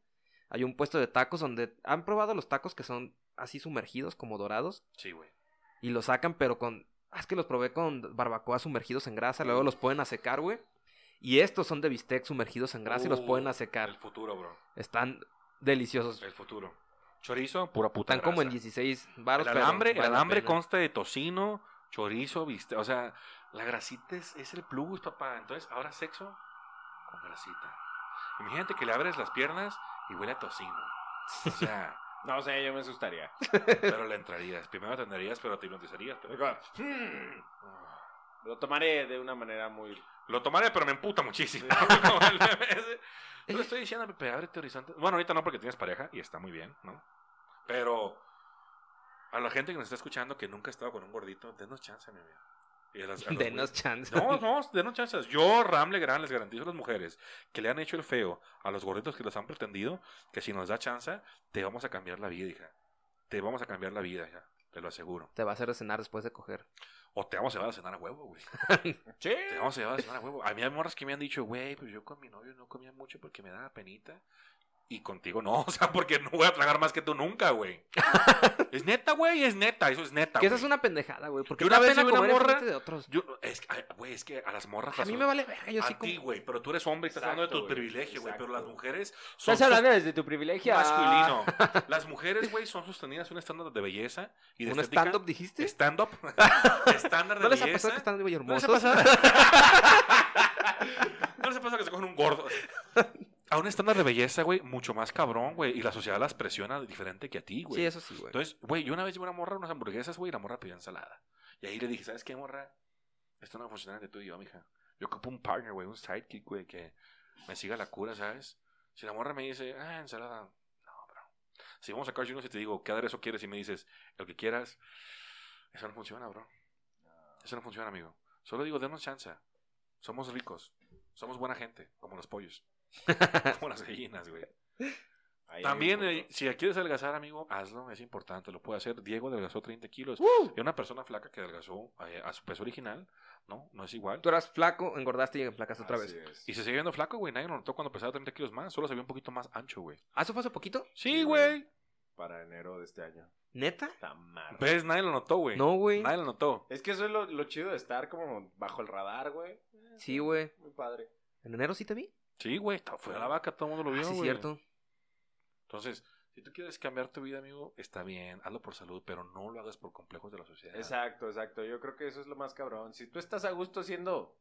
hay un puesto de tacos donde han probado los tacos que son así sumergidos, como dorados, Sí, güey. y los sacan, pero con. Ah, es que los probé con barbacoa sumergidos en grasa, luego los pueden a secar, güey. Y estos son de bistec sumergidos en grasa y los pueden a secar. El futuro, bro. Están deliciosos. El futuro. Chorizo, pura puta Están como en grasa. 16 baros. El pero alambre, el vale la alambre consta de tocino, chorizo, viste, o sea, La grasita es, es el plus, papá. Entonces, ahora sexo con grasita. Imagínate que le abres las piernas y huele a tocino. O sea, No sé, yo me asustaría. pero le entrarías. Primero atenderías, pero te hipnotizarías. pero- "Hmm". Lo tomaré de una manera muy... Lo tomaré, pero me emputa muchísimo. Yo le estoy diciendo, Pepe, ábrete horizonte. Bueno, ahorita no porque tienes pareja y está muy bien, ¿no? Pero a la gente que nos está escuchando que nunca ha estado con un gordito, denos chance, mi amigo. Las- Denos chance. No, no, denos chances. Yo, Ram Legrand, les garantizo a las mujeres que le han hecho el feo a los gorditos que los han pretendido, que si nos da chance, te vamos a cambiar la vida, hija. Te vamos a cambiar la vida, hija. Te lo aseguro. Te va a hacer cenar después de coger. O te vamos a llevar a cenar a huevo, güey. Sí. Te vamos a llevar a cenar a huevo. A mí hay morras que me han dicho, güey, pues yo con mi novio no comía mucho porque me daba penita. Y contigo no, o sea, porque no voy a tragar más que tú nunca, güey. es neta, güey, es neta, eso es neta. Que esa es una pendejada, güey. Porque Yo una vez pena vi una morra- de otros. Yo, es, ay, güey, es que a las morras. A mí me vale verga. Yo a sí ti, como. güey, pero tú eres hombre y estás hablando de tu güey, privilegio, güey. Pero las mujeres son Estás hablando desde tu privilegio. masculino. Las mujeres, güey, son sostenidas en un estándar de belleza y de ¿Un estética. stand-up dijiste? Stand-up. estándar de ¿No les ha belleza. pasado que están muy ¿No les ha hermosos? pasado? ¿No les ha pasado que se cogen un gordo? A un estándar de belleza, güey, mucho más cabrón, güey. Y la sociedad las presiona diferente que a ti, güey. Sí, eso sí, güey. Entonces, güey, yo una vez llevé una morra unas hamburguesas, güey, y la morra pidió ensalada. Y ahí le dije, ¿sabes qué, morra? Esto no va a funcionar entre tú y yo, mija. Yo ocupo un partner, güey, un sidekick, güey, que me siga la cura, ¿sabes? Si la morra me dice, ah, ensalada, no, bro. Si vamos a Carl Jr. y te digo, ¿qué aderezo quieres? Y me dices, el que quieras, eso no funciona, bro. Eso no funciona, amigo. Solo digo, denos chance. Somos ricos. Somos buena gente, como los pollos. como las gallinas, güey. Ahí También, eh, si quieres adelgazar, amigo, hazlo, es importante, lo puede hacer. Diego adelgazó 30 kilos. Y una persona flaca que adelgazó eh, a su peso original, ¿no? No es igual. Tú eras flaco, engordaste y enflacaste otra Así vez. es. Y se sigue viendo flaco, güey. Nadie lo notó cuando pesaba 30 kilos más. Solo se vio un poquito más ancho, güey. ¿Ah, eso fue hace poquito? Sí, Sí, güey. Para enero de este año. ¿Neta? Está mal. ¿Ves? Nadie lo notó, güey. No, güey. Nadie lo notó. Es que eso es lo, lo chido de estar como bajo el radar, güey. Sí, güey. Muy padre. ¿En enero sí te vi? Sí, güey. está- Fue a la vaca, todo el mundo lo Ah, vio, sí, güey. cierto. Entonces, si tú quieres cambiar tu vida, amigo, está bien. Hazlo por salud, pero no lo hagas por complejos de la sociedad. Exacto, exacto. Yo creo que eso es lo más cabrón. Si tú estás a gusto siendo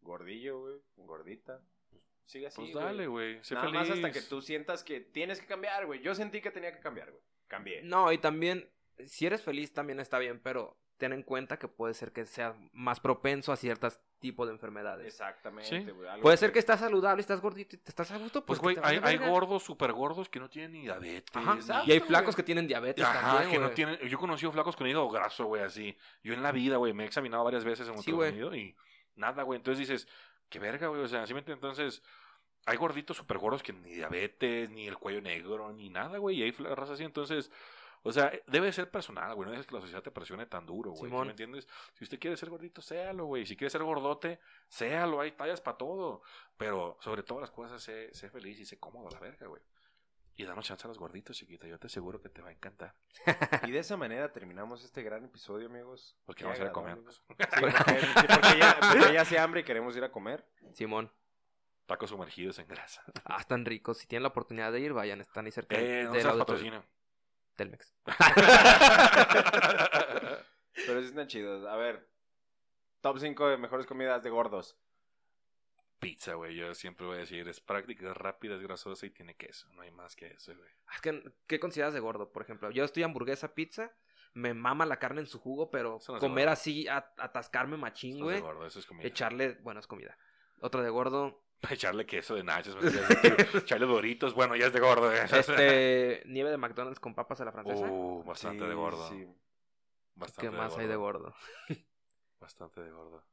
gordillo, güey, gordita, pues, sigue así. Pues dale, güey. güey. Sé Nada feliz. más hasta que tú sientas que tienes que cambiar, güey. Yo sentí que tenía que cambiar, güey. Cambié. No, y también, si eres feliz también está bien, pero ten en cuenta que puede ser que seas más propenso a ciertos tipos de enfermedades. Exactamente, Sí. Puede ser que estás saludable, estás gordito y te estás a gusto. Pues, güey, hay, gordos, súper gordos que no tienen ni diabetes. Ajá. ni- Exacto, Y hay flacos que tienen diabetes Ajá, también, que no tienen. Yo he conocido flacos con hígado graso, güey, así. Yo en la vida, güey, me he examinado varias veces en Sí, güey. ultrasonido y nada, güey. Entonces dices, qué verga, güey. O sea, ¿sí me entiendes? Entonces, hay gorditos súper gordos que ni diabetes, ni el cuello negro, ni nada, güey. Y hay razas así. Entonces, o sea, debe ser personal, güey. No dejes que la sociedad te presione tan duro, güey. ¿Sí me entiendes? Si usted quiere ser gordito, séalo, güey. Si quiere ser gordote, séalo. Hay tallas para todo. Pero sobre todas las cosas, sé, sé feliz y sé cómodo a la verga, güey. Y danos chance a los gorditos, chiquita. Yo te aseguro que te va a encantar. Y de esa manera terminamos este gran episodio, amigos. Porque Qué vamos a ir a comer. Sí, porque, sí, porque ya, porque ya hace hambre y queremos ir a comer. Simón. Tacos sumergidos en grasa. Ah, están ricos. Si tienen la oportunidad de ir, vayan. Están ahí cerca Eh, no del seas auditorio. Telmex. Pero sí están chidos. A ver, top 5 de mejores comidas de gordos. Pizza, güey. Yo siempre voy a decir, es práctica, es rápida, es grasosa y tiene queso. No hay más que eso, güey. Ah, Es que, ¿Qué consideras de gordo, por ejemplo? Yo estoy hamburguesa, pizza. Me mama la carne en su jugo, pero no comer así, atascarme machín, Eso es de güey. gordo, eso es comida. Echarle, bueno, es comida. Otro de gordo. Echarle queso de nachos. de- Echarle doritos. Bueno, ya es de gordo. ¿eh? Este, nieve de McDonald's con papas a la francesa. Uh, bastante Sí, de gordo. sí. Bastante ¿Qué más hay de gordo? Bastante de gordo.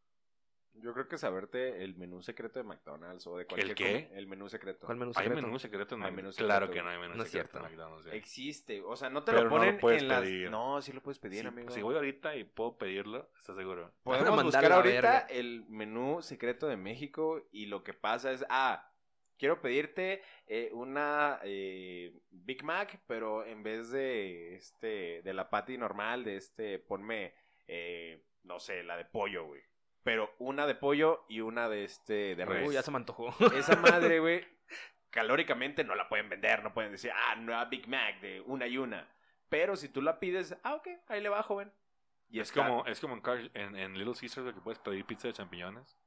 Yo creo que saberte el menú secreto de McDonald's o de cualquier qué? comi- El menú secreto. ¿Cuál menú ¿Hay secreto? menú secreto en Hay McDonald's? menú Claro secreto, que no hay menú No es secreto en cierto. McDonald's. güey. Existe, o sea, no te Pero lo no lo ponen puedes en las... pedir. No, sí lo puedes pedir, Sí, amigo. Si voy ahorita y puedo pedirlo, ¿estás seguro? Podemos buscar ahorita el menú secreto de México y lo que pasa es, ah, quiero pedirte eh, una eh, Big Mac, pero en vez de este de la patty normal, de este, ponme, eh, no sé, la de pollo, güey. Pero una de pollo y una de este de res. Uy, ya se me antojó. Esa madre, güey, calóricamente no la pueden vender, no pueden decir, ah, nueva Big Mac de una y una. Pero si tú la pides, ah, ok, ahí le va, joven. Y es, está- como, es como en, Car- en, en Little Caesars güey, que puedes pedir pizza de champiñones.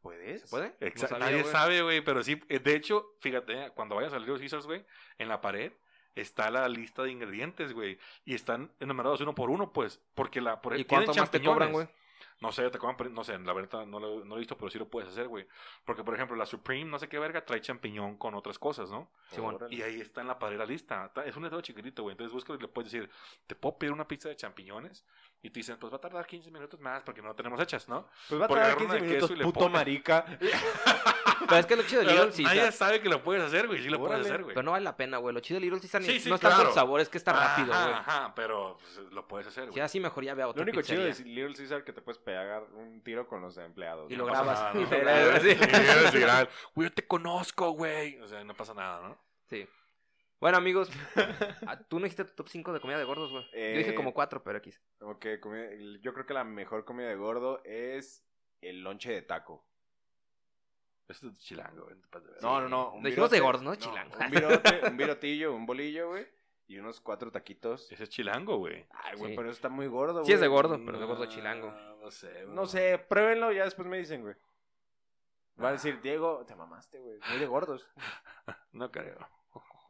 ¿Puedes? ¿Se puede? Exacto. Nadie sabe, güey, pero sí. eh, De hecho, fíjate, cuando vayas a Little Caesars, güey, en la pared está la lista de ingredientes, güey. Y están enumerados uno por uno, pues. Porque la. Por, ¿Y cuánto más te cobran, güey? No sé, te pero- no sé, la verdad no lo, no lo he visto, pero sí lo puedes hacer, güey. Porque, por ejemplo, la Supreme, no sé qué verga, trae champiñón con otras cosas, ¿no? Sí, bueno. Y ahí está en la pared la lista. Es un letrero chiquitito, güey. Entonces buscas y le puedes decir, te puedo pedir una pizza de champiñones. Y te dicen, pues va a tardar 15 minutos más porque no tenemos hechas, ¿no? Pues va a tardar agarra 15 una de queso minutos, y le puto marica. Pero es que lo chido de Pero Little nadie Caesar. sabe que lo puedes hacer, güey. Sí lo puedes hacer, güey. Pero no vale la pena, güey. Lo chido de Little Caesar Sí, sí, no es tanto claro. el sabor, es que está rápido, Ajá, güey. Ajá, pero pues, lo puedes hacer, güey. Si así mejor ya ve a Lo único chido pizzería. de Little Caesar que te puedes pegar un tiro con los empleados. Y ¿no? lo grabas. nada, ¿no? Y lo grabas, sí. Y eres viral. Güey, yo te conozco, güey. O sea, no pasa nada, ¿no? Sí. Bueno, amigos, ah, tú no dijiste tu top 5 de comida de gordos, güey. Yo dije Eh, como 4, pero X. Ok, comida- yo creo que la mejor comida de gordo es el lonche de taco. Eso es chilango, güey. no. No, no, no. un Dijimos de gordos, ¿no? Chilango. Un virote, un virotillo, un bolillo, güey. Y unos cuatro taquitos. Ese es chilango, güey. Ay, güey, Sí. pero eso está muy gordo, güey. Sí es de gordo, pero de gordo No, chilango. No sé, güey. No sé, pruébenlo y ya después me dicen, güey. Va a decir, Diego, te mamaste, güey. Muy de gordos. No creo.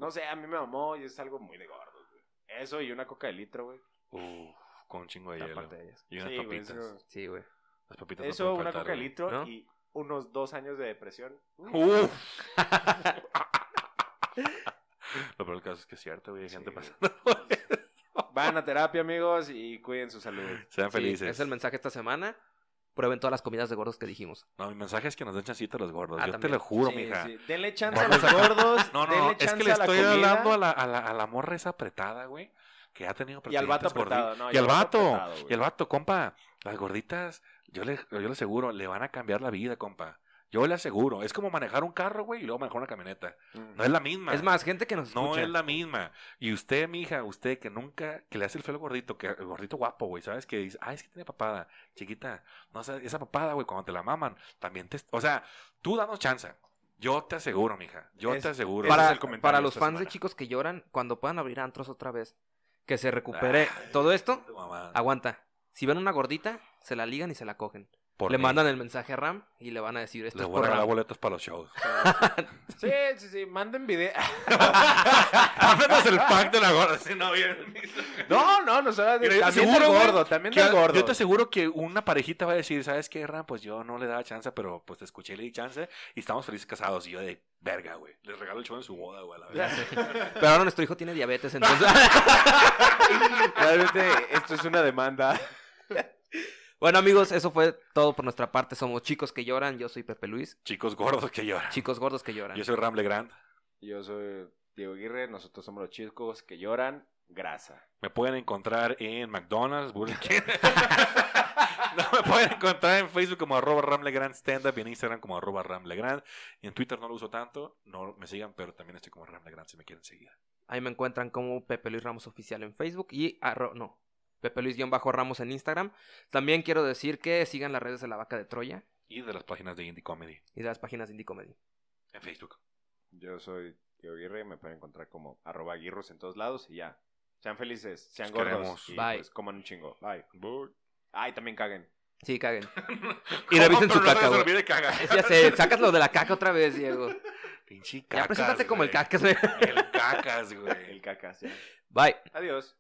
No sé, a mí me mamó y es algo muy de gordos, güey. Eso y una coca de litro, güey. Uf, con un chingo de hielo. Aparte de ellas. Y unas Sí, güey, papitas. eso- Sí, güey. Las papitas Eso, una faltar, coca de güey. litro ¿No? y unos dos años de depresión. Uf. Lo peor del caso es que es cierto, güey. Hay Sí, gente güey. pasando. Van a terapia, amigos, y cuiden su salud. Sean Sí, felices. es el mensaje esta semana. Prueben todas las comidas de gordos que dijimos. No, mi mensaje es que nos den chancita a los gordos. Ah, Yo también. te lo juro, Sí, mija. sí. Denle chance a los gordos. No, no, es que le estoy comida. hablando a la, a, la, a la morra esa apretada, güey. Que ha tenido Y al vato apretado, no, y al vato. apretado, y al vato, compa. Las gorditas, yo le, yo le aseguro, le van a cambiar la vida, compa. Yo le aseguro. Es como manejar un carro, güey, y luego manejar una camioneta. No es la misma. Es más, gente que nos No escucha. es la misma. Y usted, mija, usted que nunca, que le hace el feo gordito, que el gordito guapo, güey, ¿sabes? Que dice, ay, es que tiene papada, chiquita. No sé, esa papada, güey, cuando te la maman, también te. O sea, tú danos chance. Yo te aseguro, mija. Yo Es- te aseguro. para, es el comentario para los fans de chicos que lloran, cuando puedan abrir antros otra vez, que se recupere Ay, todo esto, aguanta. Si ven una gordita, se la ligan y se la cogen. Por le mí. mandan el mensaje a Ram y le van a decir esto Le es voy a regalar Ram. boletos para los shows. Sí, sí, sí. Manden video. Háblanos el pack de la gorda. Si no, bien. No, no, no se va a Mira, yo te También aseguro, del güey, gordo, también Que- del gordo. Yo te aseguro que una parejita va a decir, ¿sabes qué, Ram? Pues yo no le daba chance, pero pues te escuché y le di chance y estamos felices casados. Y yo de verga, güey. Les regalo el show en su boda, güey. a la sé. Pero ahora nuestro hijo tiene diabetes, entonces... Realmente, esto es una demanda. Bueno, amigos, eso fue todo por nuestra parte. Somos chicos que lloran. Yo soy Pepe Luis. Chicos gordos que lloran. Chicos gordos que lloran. Yo soy Ram Legrand. Yo soy Diego Aguirre, nosotros somos los chicos que lloran grasa. Me pueden encontrar en McDonald's, Burger King. no, me pueden encontrar en Facebook como arroba Ramlegrand Stand Up y en Instagram como arroba Ramlegrand. Y en Twitter no lo uso tanto, no me sigan, pero también estoy como Ramlegrand si me quieren seguir. Ahí me encuentran como Pepe Luis Ramos Oficial en Facebook y arro- no, Pepe Luis-Ramos en Instagram. También quiero decir que sigan las redes de la vaca de Troya Y de las páginas de Indie Comedy y de las páginas de Indie Comedy. en Facebook. Yo soy Diego Aguirre, me pueden encontrar como arroba aguirros en todos lados y ya. Sean felices, sean Los gordos queremos. y Bye. pues coman un chingo. Bye. Ay, también caguen. Sí, caguen. Y revisen su Pero no caca, se olvide cagar. Ya sé, sacas lo de la caca otra vez, Diego. Pinche Ya cacas, preséntate como el cacas, güey. El cacas, güey. El cacas, ya. Bye. Adiós.